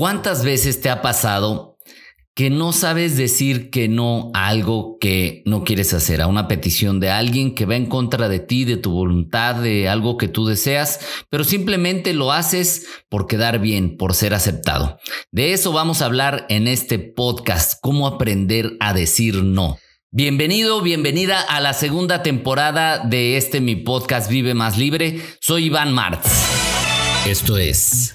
¿Cuántas veces te ha pasado que no sabes decir que no a algo que no quieres hacer, a una petición de alguien que va en contra de ti, de tu voluntad, de algo que tú deseas, pero simplemente lo haces por quedar bien, por ser aceptado? De eso vamos a hablar en este podcast, cómo aprender a decir no. Bienvenido, bienvenida a la segunda temporada de este mi podcast Vive Más Libre. Soy Iván Martz. Esto es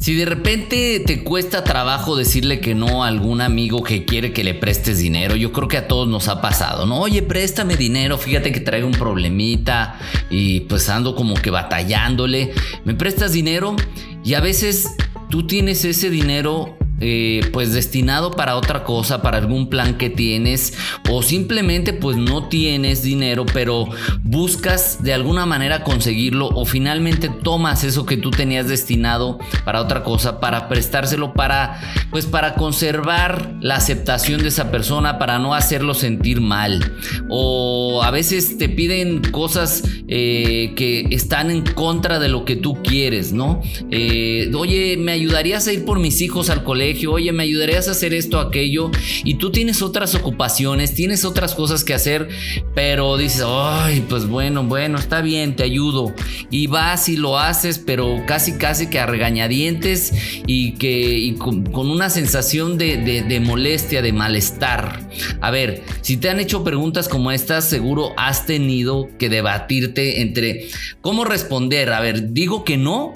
Si de repente te cuesta trabajo decirle que no a algún amigo que quiere que le prestes dinero, yo creo que a todos nos ha pasado, ¿no? Oye, préstame dinero, fíjate que traigo un problemita y pues ando como que batallándole. ¿Me prestas dinero? Y a veces tú tienes ese dinero eh, pues destinado para otra cosa, para algún plan que tienes o simplemente pues no tienes dinero pero buscas de alguna manera conseguirlo o finalmente tomas eso que tú tenías destinado para otra cosa para prestárselo para pues para conservar la aceptación de esa persona para no hacerlo sentir mal. O a veces te piden cosas eh, que están en contra de lo que tú quieres no eh, oye me ayudarías a ir por mis hijos al colegio oye, me ayudarías a hacer esto, aquello, y tú tienes otras ocupaciones, tienes otras cosas que hacer, pero dices, ay, pues bueno, bueno, está bien, te ayudo. Y vas y lo haces, pero casi, casi que a regañadientes y que con, una sensación de, de molestia, de malestar. A ver, si te han hecho preguntas como estas, seguro has tenido que debatirte entre cómo responder. A ver, digo que no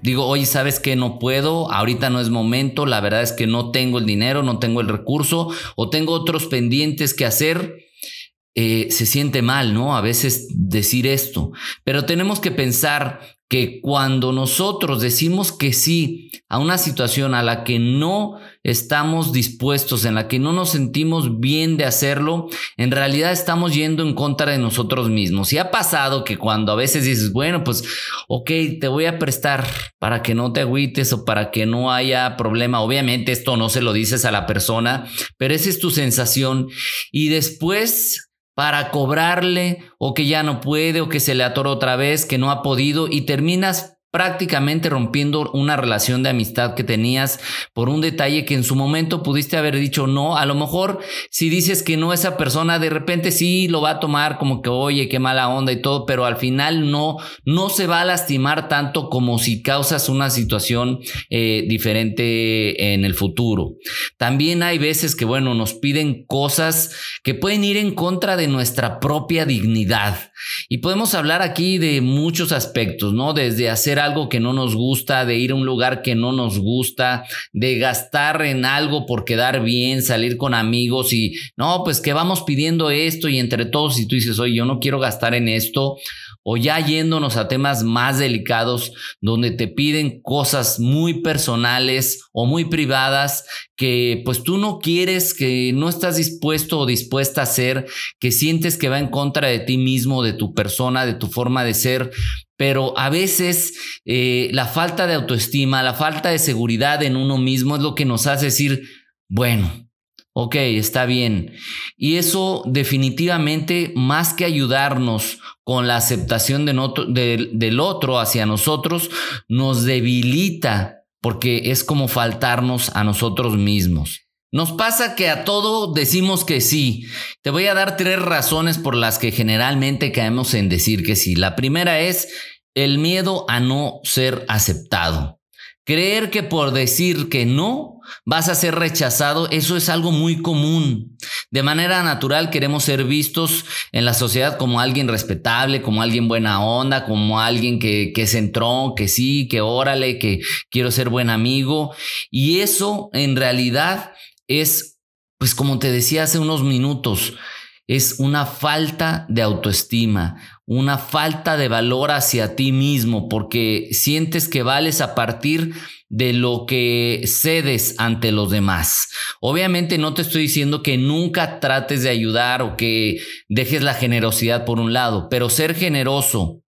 digo, oye, ¿sabes que No puedo, ahorita no es momento, la verdad es que no tengo el dinero, no tengo el recurso o tengo otros pendientes que hacer. Eh, se siente mal, ¿no? A veces decir esto, pero tenemos que pensar que cuando nosotros decimos que sí a una situación a la que no estamos dispuestos, en la que no nos sentimos bien de hacerlo, en realidad estamos yendo en contra de nosotros mismos. Y ha pasado que cuando a veces dices, bueno, pues, ok, te voy a prestar para que no te agüites o para que no haya problema. Obviamente esto no se lo dices a la persona, pero esa es tu sensación. Y después para cobrarle o que ya no puede o que se le atoró otra vez, que no ha podido y terminas prácticamente rompiendo una relación de amistad que tenías por un detalle que en su momento pudiste haber dicho no. A lo mejor si dices que no, esa persona de repente sí lo va a tomar como que oye, qué mala onda y todo, pero al final no, no se va a lastimar tanto como si causas una situación eh, diferente en el futuro. También hay veces que, bueno, nos piden cosas que pueden ir en contra de nuestra propia dignidad. Y podemos hablar aquí de muchos aspectos, ¿no? Desde hacer algo que no nos gusta, de ir a un lugar que no nos gusta, de gastar en algo por quedar bien, salir con amigos y no, pues que vamos pidiendo esto y entre todos y tú dices, oye, yo no quiero gastar en esto o ya yéndonos a temas más delicados donde te piden cosas muy personales o muy privadas que pues tú no quieres, que no estás dispuesto o dispuesta a hacer, que sientes que va en contra de ti mismo, de tu persona, de tu forma de ser, pero a veces eh, la falta de autoestima, la falta de seguridad en uno mismo es lo que nos hace decir, bueno, ok, está bien. Y eso definitivamente, más que ayudarnos con la aceptación del otro hacia nosotros, nos debilita porque es como faltarnos a nosotros mismos. Nos pasa que a todo decimos que sí. Te voy a dar tres razones por las que generalmente caemos en decir que sí. La primera es el miedo a no ser aceptado. Creer que por decir que no vas a ser rechazado, eso es algo muy común. De manera natural queremos ser vistos en la sociedad como alguien respetable, como alguien buena onda, como alguien que, que se entró, que sí, que órale, que quiero ser buen amigo. Y eso en realidad es, pues como te decía hace unos minutos, es una falta de autoestima, una falta de valor hacia ti mismo, porque sientes que vales a partir de lo que cedes ante los demás. Obviamente no te estoy diciendo que nunca trates de ayudar o que dejes la generosidad por un lado, pero ser generoso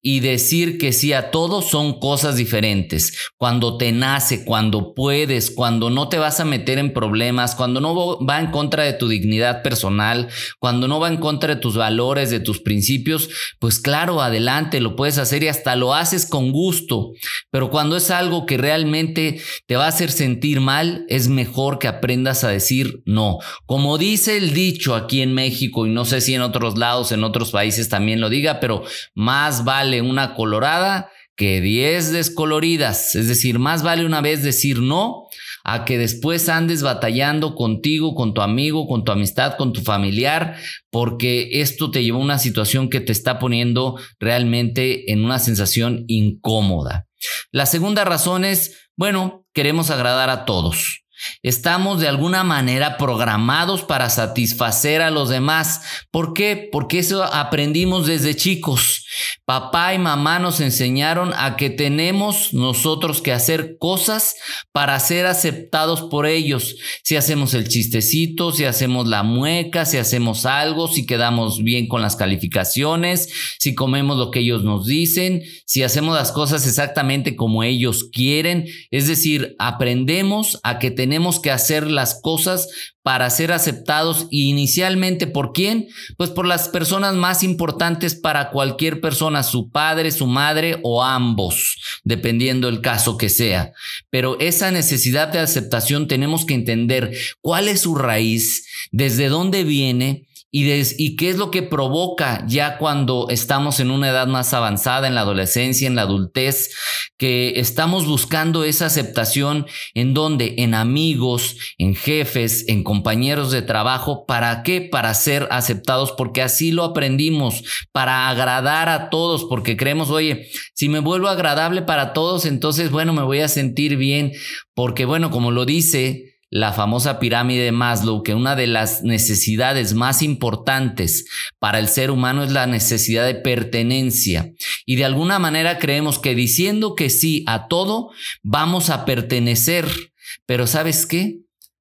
y decir que sí a todo son cosas diferentes. Cuando te nace, cuando puedes, cuando no te vas a meter en problemas, cuando no va en contra de tu dignidad personal, cuando no va en contra de tus valores, de tus principios, pues claro, adelante, lo puedes hacer y hasta lo haces con gusto. Pero cuando es algo que realmente te va a hacer sentir mal, es mejor que aprendas a decir no. Como dice el dicho aquí en México y no sé si en otros lados, en otros países también lo diga, pero más vale una colorada que 10 descoloridas. Es decir, más vale una vez decir no a que después andes batallando contigo, con tu amigo, con tu amistad, con tu familiar, porque esto te lleva a una situación que te está poniendo realmente en una sensación incómoda. La segunda razón es, bueno, queremos agradar a todos. Estamos de alguna manera programados para satisfacer a los demás. ¿Por qué? Porque eso aprendimos desde chicos. Papá y mamá nos enseñaron a que tenemos nosotros que hacer cosas para ser aceptados por ellos. Si hacemos el chistecito, si hacemos la mueca, si hacemos algo, si quedamos bien con las calificaciones, si comemos lo que ellos nos dicen, si hacemos las cosas exactamente como ellos quieren. Es decir, aprendemos a que tenemos tenemos que hacer las cosas para ser aceptados inicialmente por quién? Pues por las personas más importantes para cualquier persona, su padre, su madre o ambos, dependiendo el caso que sea. Pero esa necesidad de aceptación tenemos que entender cuál es su raíz, desde dónde viene y, qué es lo que provoca ya cuando estamos en una edad más avanzada, en la adolescencia, en la adultez, que estamos buscando esa aceptación en donde, en amigos, en jefes, en compañeros de trabajo, ¿para qué? Para ser aceptados, porque así lo aprendimos, para agradar a todos, porque creemos, oye, si me vuelvo agradable para todos, entonces, bueno, me voy a sentir bien, porque bueno, como lo dice la famosa pirámide de Maslow, que una de las necesidades más importantes para el ser humano es la necesidad de pertenencia. Y de alguna manera creemos que diciendo que sí a todo, vamos a pertenecer. Pero ¿sabes qué?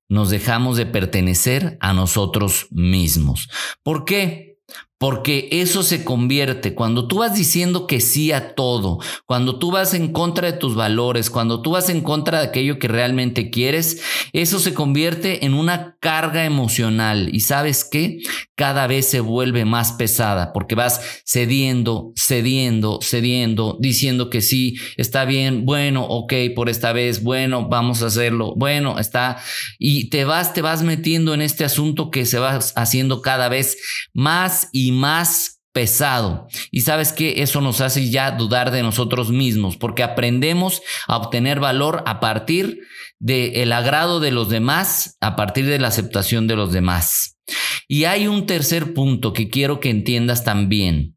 Nos dejamos de pertenecer a nosotros mismos. ¿Por qué? Porque eso se convierte, cuando tú vas diciendo que sí a todo, cuando tú vas en contra de tus valores, cuando tú vas en contra de aquello que realmente quieres, eso se convierte en una carga emocional. Y sabes qué? Cada vez se vuelve más pesada porque vas cediendo, cediendo, cediendo, diciendo que sí, está bien, bueno, ok, por esta vez, bueno, vamos a hacerlo, bueno, está. Y te vas, te vas metiendo en este asunto que se va haciendo cada vez más y más pesado. Y sabes que eso nos hace ya dudar de nosotros mismos, porque aprendemos a obtener valor a partir del agrado de los demás, a partir de la aceptación de los demás. Y hay un tercer punto que quiero que entiendas también.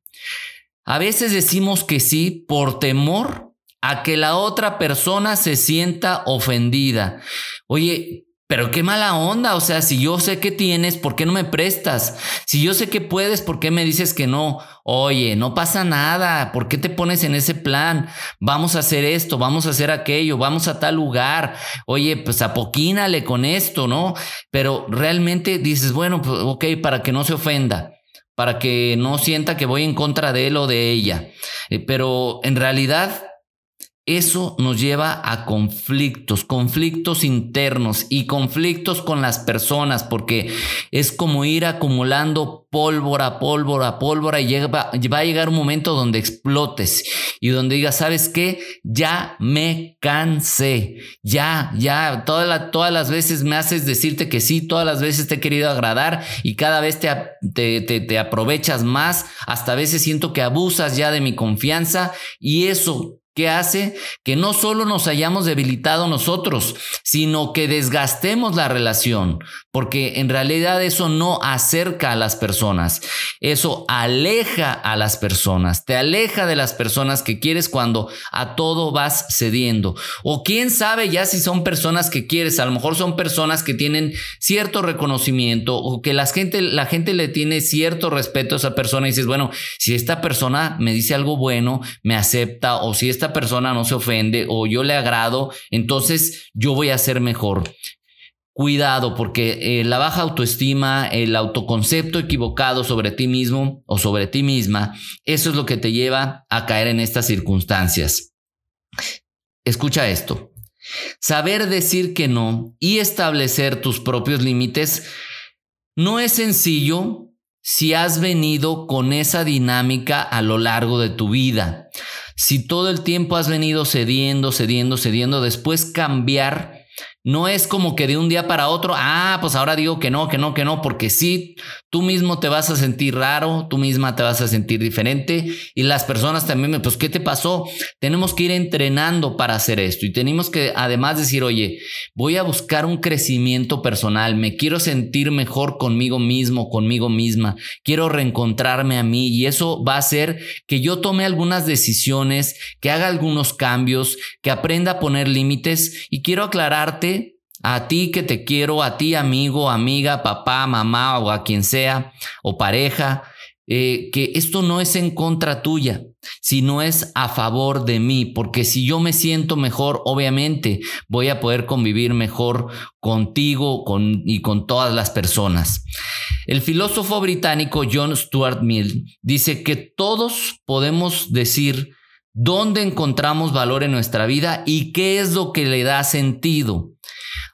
A veces decimos que sí por temor a que la otra persona se sienta ofendida. Oye, pero qué mala onda, o sea, si yo sé que tienes, ¿por qué no me prestas? Si yo sé que puedes, ¿por qué me dices que no? Oye, no pasa nada, ¿por qué te pones en ese plan? Vamos a hacer esto, vamos a hacer aquello, vamos a tal lugar. Oye, pues apoquínale con esto, ¿no? Pero realmente dices, bueno, pues, ok, para que no se ofenda para que no sienta que voy en contra de él o de ella. Eh, pero en realidad eso nos lleva a conflictos, conflictos internos y conflictos con las personas, porque es como ir acumulando pólvora, pólvora, pólvora y llega, va a llegar un momento donde explotes y donde digas, ¿sabes qué? Ya me cansé, ya, ya, todas, las veces me haces decirte que sí, todas las veces te he querido agradar y cada vez te, te, te aprovechas más, hasta a veces siento que abusas ya de mi confianza y eso ¿Qué hace? Que no solo nos hayamos debilitado nosotros, sino que desgastemos la relación, porque en realidad eso no acerca a las personas, eso aleja a las personas, te aleja de las personas que quieres cuando a todo vas cediendo. O quién sabe ya si son personas que quieres, a lo mejor son personas que tienen cierto reconocimiento o que la gente, la gente le tiene cierto respeto a esa persona y dices, bueno, si esta persona me dice algo bueno, me acepta o si esta persona no se ofende o yo le agrado, entonces yo voy a ser mejor. Cuidado, porque eh, la baja autoestima, el autoconcepto equivocado sobre ti mismo o sobre ti misma, eso es lo que te lleva a caer en estas circunstancias. Escucha esto. Saber decir que no y establecer tus propios límites no es sencillo si has venido con esa dinámica a lo largo de tu vida. Si todo el tiempo has venido cediendo, cediendo, cediendo, después cambiar no es como que de un día para otro, ah, pues ahora digo que no, que no, que no, porque sí, tú mismo te vas a sentir raro, tú misma te vas a sentir diferente y las personas también, pues, ¿qué te pasó? Tenemos que ir entrenando para hacer esto y tenemos que además decir, oye, voy a buscar un crecimiento personal, me quiero sentir mejor conmigo mismo, conmigo misma, quiero reencontrarme a mí y eso va a hacer que yo tome algunas decisiones, que haga algunos cambios, que aprenda a poner límites y quiero aclararte a ti que te quiero, a ti amigo, amiga, papá, mamá o a quien sea, o pareja, eh, que esto no es en contra tuya, sino es a favor de mí, porque si yo me siento mejor, obviamente voy a poder convivir mejor contigo con, y con todas las personas. El filósofo británico John Stuart Mill dice que todos podemos decir dónde encontramos valor en nuestra vida y qué es lo que le da sentido.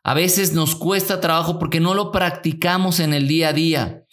A veces nos cuesta trabajo porque no lo practicamos en el día a día.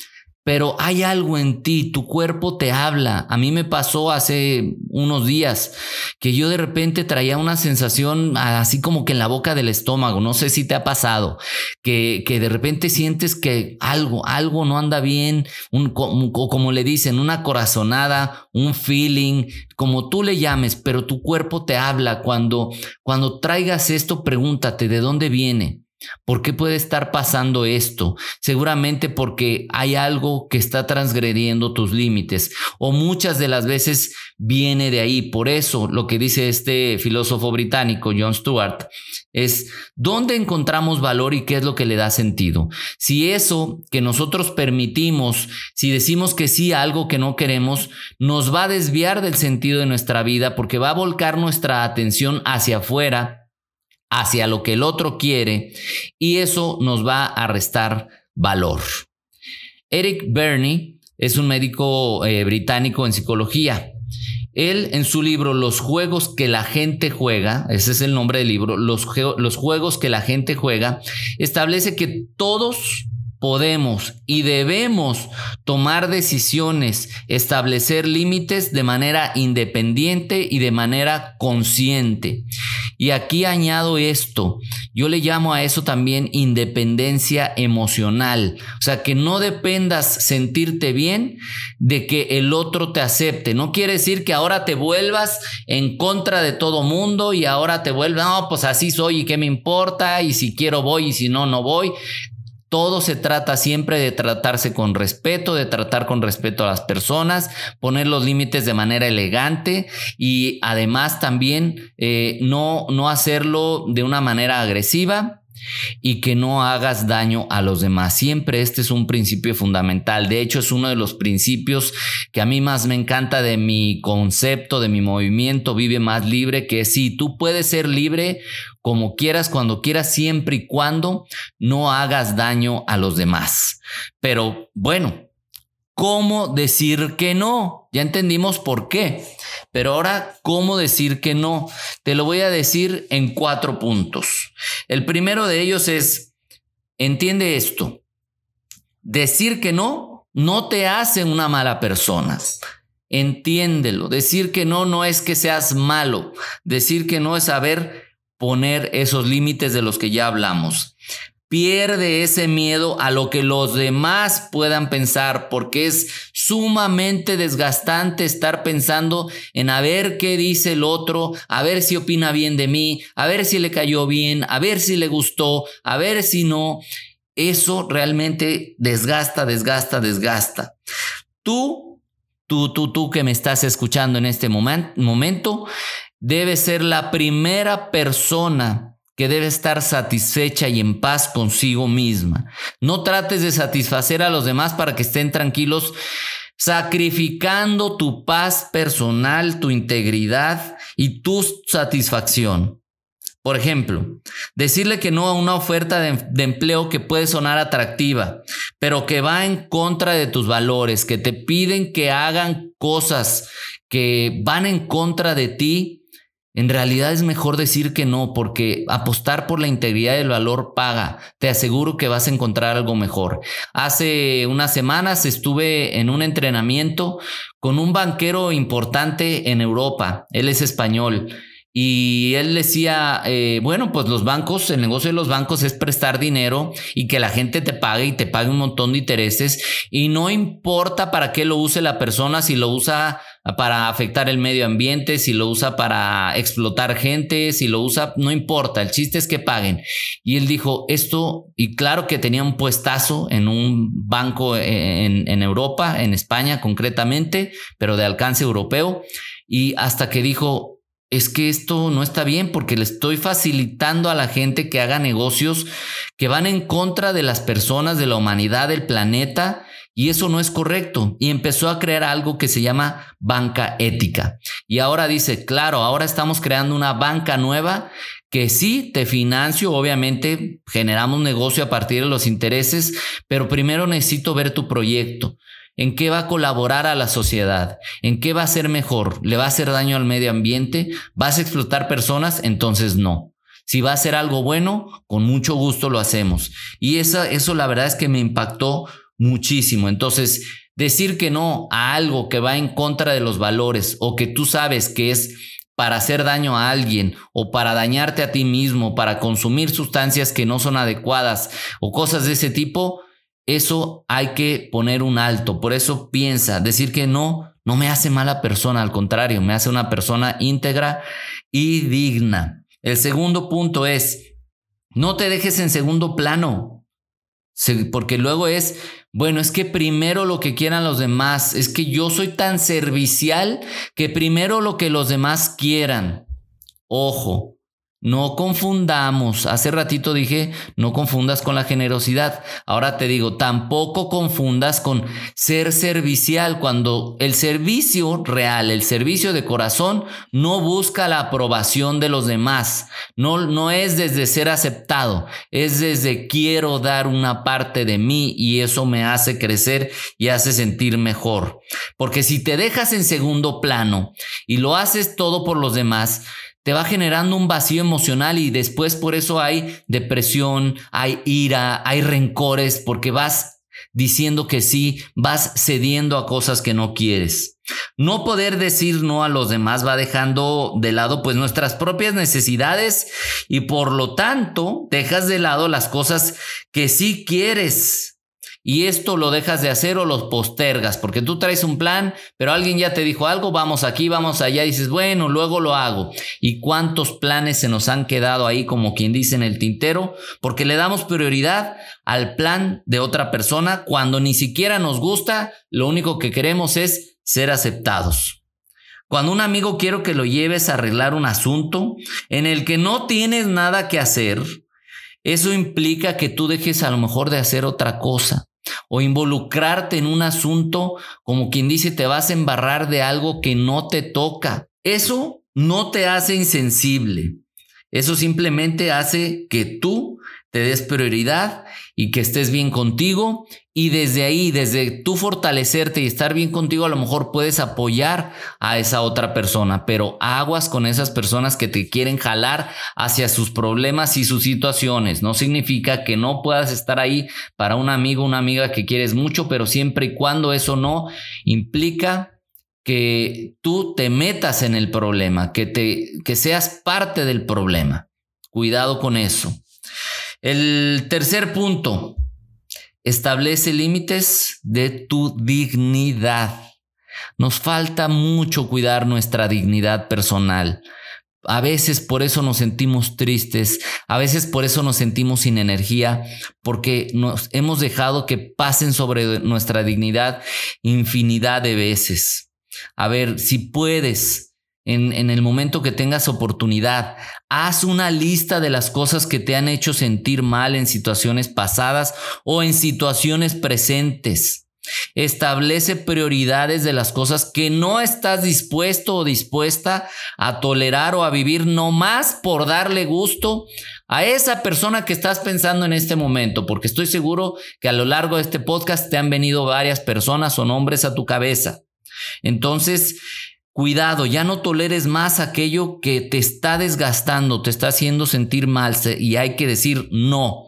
Pero hay algo en ti, tu cuerpo te habla. A mí me pasó hace unos días que yo de repente traía una sensación así como que en la boca del estómago, no sé si te ha pasado, que, que de repente sientes que algo, algo no anda bien, un, como, como le dicen, una corazonada, un feeling, como tú le llames, pero tu cuerpo te habla. Cuando, cuando traigas esto, pregúntate de dónde viene. ¿Por qué puede estar pasando esto? Seguramente porque hay algo que está transgrediendo tus límites o muchas de las veces viene de ahí. Por eso lo que dice este filósofo británico, John Stuart, es dónde encontramos valor y qué es lo que le da sentido. Si eso que nosotros permitimos, si decimos que sí a algo que no queremos, nos va a desviar del sentido de nuestra vida porque va a volcar nuestra atención hacia afuera hacia lo que el otro quiere y eso nos va a restar valor. Eric Berney es un médico eh, británico en psicología. Él en su libro Los juegos que la gente juega, ese es el nombre del libro, los, los juegos que la gente juega, establece que todos podemos y debemos tomar decisiones, establecer límites de manera independiente y de manera consciente. Y aquí añado esto, yo le llamo a eso también independencia emocional, o sea, que no dependas sentirte bien de que el otro te acepte. No quiere decir que ahora te vuelvas en contra de todo mundo y ahora te vuelvas, no, pues así soy y qué me importa y si quiero voy y si no, no voy. Todo se trata siempre de tratarse con respeto, de tratar con respeto a las personas, poner los límites de manera elegante y además también eh, no, no hacerlo de una manera agresiva y que no hagas daño a los demás. Siempre este es un principio fundamental. De hecho, es uno de los principios que a mí más me encanta de mi concepto, de mi movimiento Vive más libre, que si tú puedes ser libre como quieras, cuando quieras, siempre y cuando no hagas daño a los demás. Pero bueno, ¿cómo decir que no? Ya entendimos por qué. Pero ahora, ¿cómo decir que no? Te lo voy a decir en cuatro puntos. El primero de ellos es, entiende esto, decir que no no te hace una mala persona. Entiéndelo. Decir que no no es que seas malo. Decir que no es saber poner esos límites de los que ya hablamos. Pierde ese miedo a lo que los demás puedan pensar, porque es sumamente desgastante estar pensando en a ver qué dice el otro, a ver si opina bien de mí, a ver si le cayó bien, a ver si le gustó, a ver si no. Eso realmente desgasta, desgasta, desgasta. Tú, tú, tú, tú que me estás escuchando en este momento, debes ser la primera persona que debe estar satisfecha y en paz consigo misma. No trates de satisfacer a los demás para que estén tranquilos, sacrificando tu paz personal, tu integridad y tu satisfacción. Por ejemplo, decirle que no a una oferta de, de, empleo que puede sonar atractiva, pero que va en contra de tus valores, que te piden que hagan cosas que van en contra de ti en realidad es mejor decir que no, porque apostar por la integridad del valor paga. Te aseguro que vas a encontrar algo mejor. Hace unas semanas estuve en un entrenamiento con un banquero importante en Europa. Él es español. Y él decía, eh, bueno, pues los bancos, el negocio de los bancos es prestar dinero y que la gente te pague y te pague un montón de intereses y no importa para qué lo use la persona, si lo usa para afectar el medio ambiente, si lo usa para explotar gente, si lo usa, no importa, el chiste es que paguen. Y él dijo esto, y claro que tenía un puestazo en un banco en, en Europa, en España concretamente, pero de alcance europeo, y hasta que dijo, es que esto no está bien porque le estoy facilitando a la gente que haga negocios que van en contra de las personas, de la humanidad, del planeta, y eso no es correcto. Y empezó a crear algo que se llama banca ética. Y ahora dice, claro, ahora estamos creando una banca nueva que sí te financio, obviamente generamos negocio a partir de los intereses, pero primero necesito ver tu proyecto. ¿En qué va a colaborar a la sociedad? ¿En qué va a ser mejor? ¿Le va a hacer daño al medio ambiente? ¿Vas a explotar personas? Entonces no. Si va a ser algo bueno, con mucho gusto lo hacemos. Y eso, eso la verdad es que me impactó muchísimo. Entonces, decir que no a algo que va en contra de los valores o que tú sabes que es para hacer daño a alguien o para dañarte a ti mismo, para consumir sustancias que no son adecuadas o cosas de ese tipo, eso hay que poner un alto. Por eso piensa, decir que no, no me hace mala persona, al contrario, me hace una persona íntegra y digna. El segundo punto es, no te dejes en segundo plano, porque luego es, bueno, es que primero lo que quieran los demás, es que yo soy tan servicial que primero lo que los demás quieran. Ojo, no confundamos, hace ratito dije, no confundas con la generosidad. Ahora te digo, tampoco confundas con ser servicial cuando el servicio real, el servicio de corazón, no busca la aprobación de los demás. No, no es desde ser aceptado, es desde quiero dar una parte de mí y eso me hace crecer y hace sentir mejor. Porque si te dejas en segundo plano y lo haces todo por los demás, te va generando un vacío emocional y después por eso hay depresión, hay ira, hay rencores, porque vas diciendo que sí, vas cediendo a cosas que no quieres. No poder decir no a los demás va dejando de lado pues nuestras propias necesidades y por lo tanto dejas de lado las cosas que sí quieres y esto lo dejas de hacer o lo postergas, porque tú traes un plan, pero alguien ya te dijo algo, vamos aquí, vamos allá, dices, bueno, luego lo hago. ¿Y cuántos planes se nos han quedado ahí, como quien dice en el tintero? Porque le damos prioridad al plan de otra persona cuando ni siquiera nos gusta, lo único que queremos es ser aceptados. Cuando un amigo quiero que lo lleves a arreglar un asunto en el que no tienes nada que hacer, eso implica que tú dejes a lo mejor de hacer otra cosa o involucrarte en un asunto como quien dice te vas a embarrar de algo que no te toca. Eso no te hace insensible. Eso simplemente hace que tú te des prioridad y que estés bien contigo y desde ahí, desde tú fortalecerte y estar bien contigo, a lo mejor puedes apoyar a esa otra persona, pero aguas con esas personas que te quieren jalar hacia sus problemas y sus situaciones. No significa que no puedas estar ahí para un amigo, una amiga que quieres mucho, pero siempre y cuando eso no implica que tú te metas en el problema, que te que seas parte del problema. Cuidado con eso. El tercer punto, establece límites de tu dignidad. Nos falta mucho cuidar nuestra dignidad personal. A veces por eso nos sentimos tristes, a veces por eso nos sentimos sin energía, porque nos hemos dejado que pasen sobre nuestra dignidad infinidad de veces. A ver, si puedes, en, el momento que tengas oportunidad. Haz una lista de las cosas que te han hecho sentir mal en situaciones pasadas o en situaciones presentes. Establece prioridades de las cosas que no estás dispuesto o dispuesta a tolerar o a vivir no más por darle gusto a esa persona que estás pensando en este momento, porque estoy seguro que a lo largo de este podcast te han venido varias personas o nombres a tu cabeza. Entonces, Cuidado, ya no toleres más aquello que te está desgastando, te está haciendo sentir mal y hay que decir no.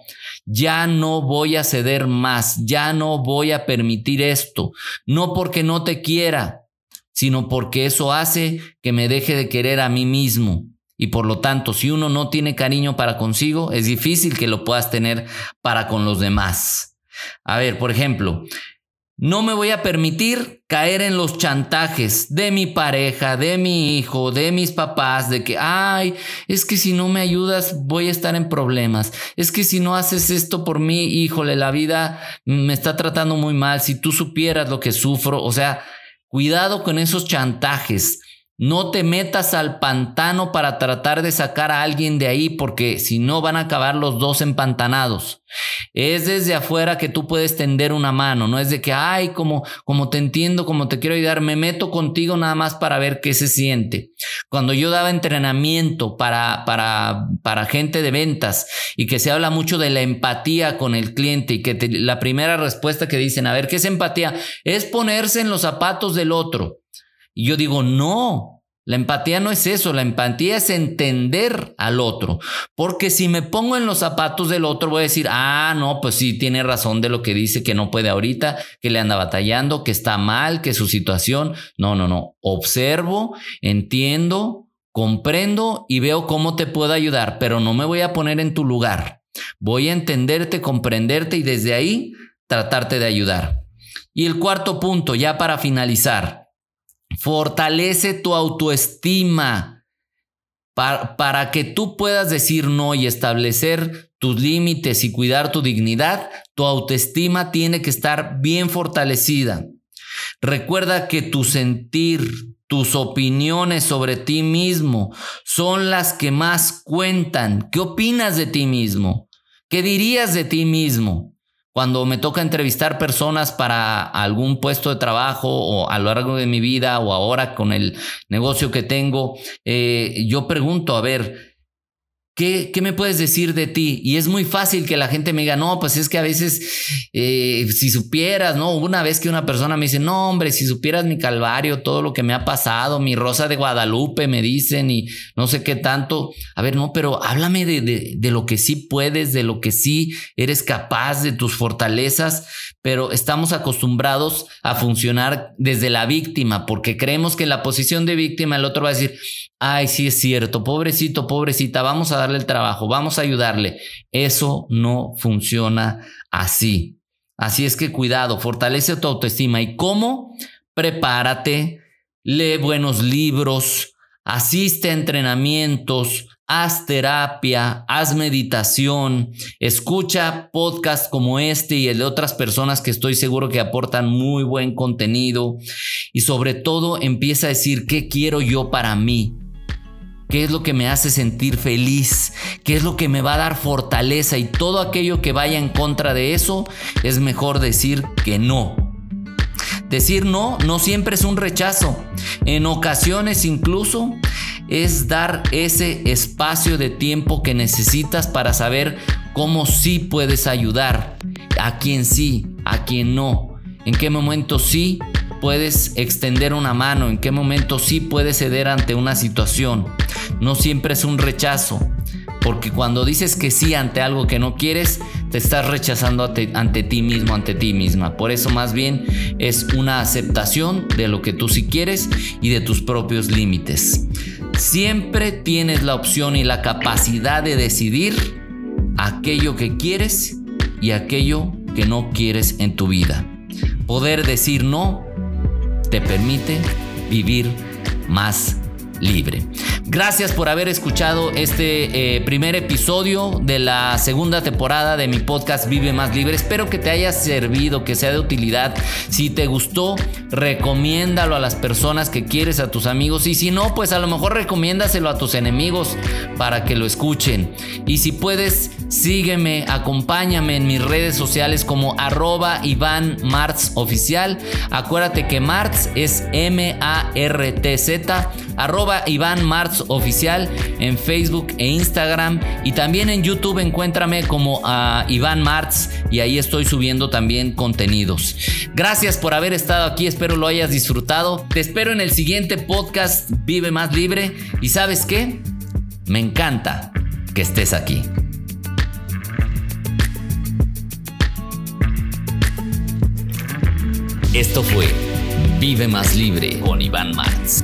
Ya no voy a ceder más, ya no voy a permitir esto, no porque no te quiera, sino porque eso hace que me deje de querer a mí mismo. Y por lo tanto, si uno no tiene cariño para consigo, es difícil que lo puedas tener para con los demás. A ver, por ejemplo, no me voy a permitir caer en los chantajes de mi pareja, de mi hijo, de mis papás, de que, ay, es que si no me ayudas voy a estar en problemas. Es que si no haces esto por mí, híjole, la vida me está tratando muy mal. Si tú supieras lo que sufro, o sea, cuidado con esos chantajes. No te metas al pantano para tratar de sacar a alguien de ahí porque si no van a acabar los dos empantanados. Es desde afuera que tú puedes tender una mano, no es de que, ay, como, como te entiendo, como te quiero ayudar, me meto contigo nada más para ver qué se siente. Cuando yo daba entrenamiento para, para, para gente de ventas y que se habla mucho de la empatía con el cliente y que la primera respuesta que dicen, a ver, ¿qué es empatía? Es ponerse en los zapatos del otro. Y yo digo, no, la empatía no es eso, la empatía es entender al otro. Porque si me pongo en los zapatos del otro, voy a decir, ah, no, pues sí, tiene razón de lo que dice, que no puede ahorita, que le anda batallando, que está mal, que su situación. No, no, no. Observo, entiendo, comprendo y veo cómo te puedo ayudar, pero no me voy a poner en tu lugar. Voy a entenderte, comprenderte y desde ahí tratarte de ayudar. Y el cuarto punto, ya para finalizar Fortalece tu autoestima para, para, que tú puedas decir no y establecer tus límites y cuidar tu dignidad. Tu autoestima tiene que estar bien fortalecida. Recuerda que tu sentir, tus opiniones sobre ti mismo son las que más cuentan. ¿Qué opinas de ti mismo? ¿Qué dirías de ti mismo? Cuando me toca entrevistar personas para algún puesto de trabajo o a lo largo de mi vida o ahora con el negocio que tengo, eh, yo pregunto, a ver, ¿Qué, me puedes decir de ti? Y es muy fácil que la gente me diga, no, pues es que a veces, eh, si supieras, ¿no? Una vez que una persona me dice, no, hombre, si supieras mi calvario, todo lo que me ha pasado, mi rosa de Guadalupe, me dicen, y no sé qué tanto. A ver, no, pero háblame de, lo que sí puedes, de lo que sí eres capaz, de tus fortalezas, pero estamos acostumbrados a funcionar desde la víctima, porque creemos que en la posición de víctima el otro va a decir, ay, sí es cierto, pobrecito, pobrecita, vamos a darle el trabajo, vamos a ayudarle. Eso no funciona así. Así es que cuidado, fortalece tu autoestima. ¿Y cómo? Prepárate, lee buenos libros, asiste a entrenamientos, haz terapia, haz meditación, escucha podcasts como este y el de otras personas que estoy seguro que aportan muy buen contenido. Y sobre todo empieza a decir qué quiero yo para mí, qué es lo que me hace sentir feliz, qué es lo que me va a dar fortaleza y todo aquello que vaya en contra de eso, es mejor decir que no. Decir no no siempre es un rechazo. En ocasiones incluso es dar ese espacio de tiempo que necesitas para saber cómo sí puedes ayudar, a quién sí, a quién no, en qué momento sí puedes extender una mano, en qué momento sí puedes ceder ante una situación. No siempre es un rechazo, porque cuando dices que sí ante algo que no quieres, te estás rechazando ante, ti mismo, ante ti misma. Por eso más bien es una aceptación de lo que tú sí quieres y de tus propios límites. Siempre tienes la opción y la capacidad de decidir aquello que quieres y aquello que no quieres en tu vida. Poder decir no te permite vivir más libre. Gracias por haber escuchado este eh, primer episodio de la segunda temporada de mi podcast Vive Más Libre. Espero que te haya servido, que sea de utilidad. Si te gustó, recomiéndalo a las personas que quieres, a tus amigos. Y si no, pues a lo mejor recomiéndaselo a tus enemigos para que lo escuchen. Y si puedes, sígueme, acompáñame en mis redes sociales como arroba Iván Martz Oficial. Acuérdate que Martz es M-A-R-T-Z arroba Iván Martz Oficial en Facebook e Instagram y también en YouTube encuéntrame como a Iván Martz y ahí estoy subiendo también contenidos. Gracias por haber estado aquí, espero lo hayas disfrutado. Te espero en el siguiente podcast Vive Más Libre y sabes qué, me encanta que estés aquí. Esto fue Vive Más Libre con Iván Martz.